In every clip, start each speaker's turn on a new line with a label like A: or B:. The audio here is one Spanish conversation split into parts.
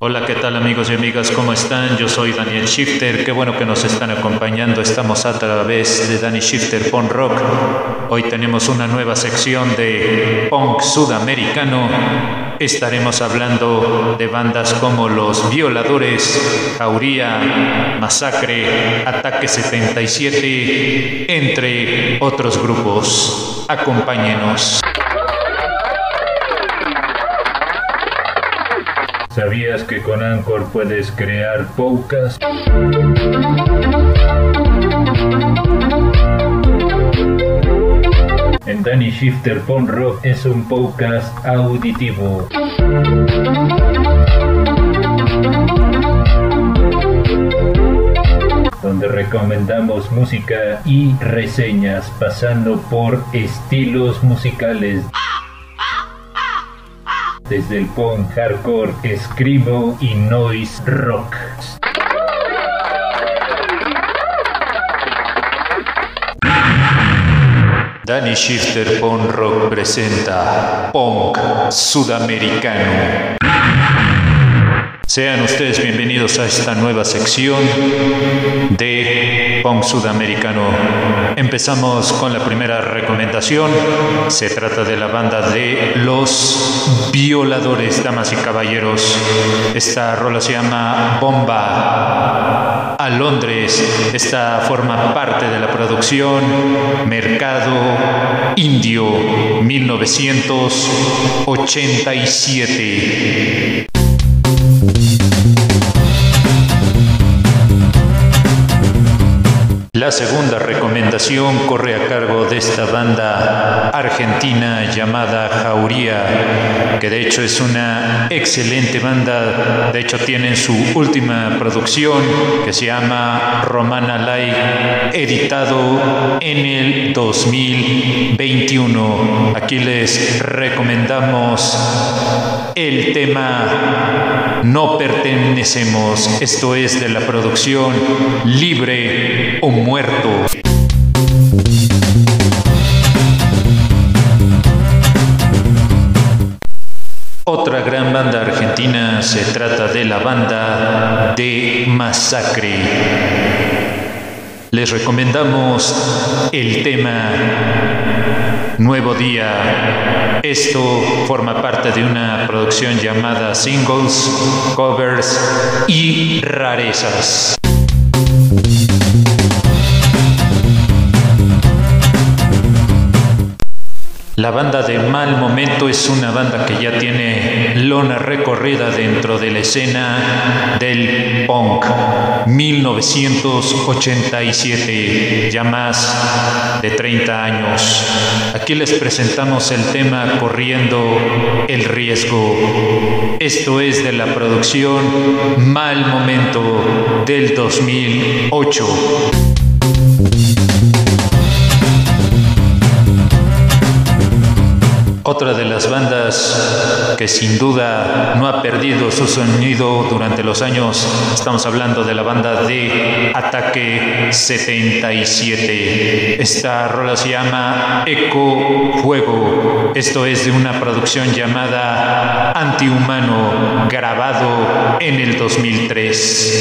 A: Hola, ¿qué tal amigos y amigas? ¿Cómo están? Yo soy Daniel Shifter. Qué bueno que nos están acompañando. Estamos a través de Danny Shifter Punk Rock. Hoy tenemos una nueva sección de punk sudamericano. Estaremos hablando de bandas como Los Violadores, Jauría, Masacre, Ataque 77, entre otros grupos. Acompáñenos. ¿Sabías que con Anchor puedes crear podcast? En Danny Shifter Punk Rock es un podcast auditivo. donde recomendamos música y reseñas pasando por estilos musicales desde el punk hardcore, escribo y noise rock. Danny Shifter Punk Rock presenta Punk Sudamericano. Sean ustedes bienvenidos a esta nueva sección de Sudamericano. Empezamos con la primera recomendación. Se trata de la banda de Los Violadores, damas y caballeros. Esta rola se llama Bomba a Londres. Esta forma parte de la producción Mercado Indio 1987. La segunda recomendación corre a cargo de esta banda argentina llamada Jauría, que de hecho es una excelente banda. De hecho tienen su última producción que se llama Romana Light, editado en el 2021. Aquí les recomendamos el tema No pertenecemos. Esto es de la producción Libre o Muerto. Otra gran banda argentina se trata de la banda de Masacre. Les recomendamos el tema Nuevo Día. Esto forma parte de una producción llamada Singles, Covers y Rarezas. La banda de Mal Momento es una banda que ya tiene lona recorrida dentro de la escena del punk. 1987, ya más de 30 años. Aquí les presentamos el tema Corriendo el Riesgo. Esto es de la producción Mal Momento del 2008. Las bandas que sin duda no ha perdido su sonido durante los años, estamos hablando de la banda de Ataque 77. Esta rola se llama Eco Fuego. Esto es de una producción llamada Antihumano, grabado en el 2003.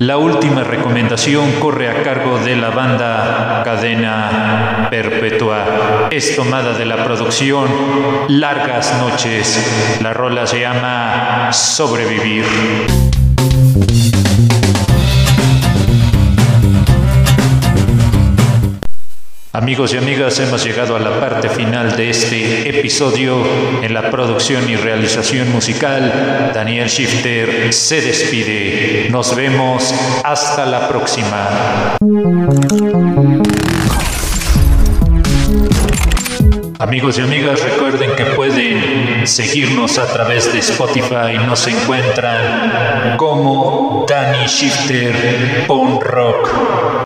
A: La última recomendación corre a cargo de la banda Cadena Perpetua. Es tomada de la producción Largas Noches. La rola se llama Sobrevivir. Amigos y amigas, hemos llegado a la parte final de este episodio en la producción y realización musical. Daniel Shifter se despide. Nos vemos hasta la próxima. Amigos y amigas, recuerden que pueden seguirnos a través de Spotify. Nos encuentran como Danny Shifter Punk Rock.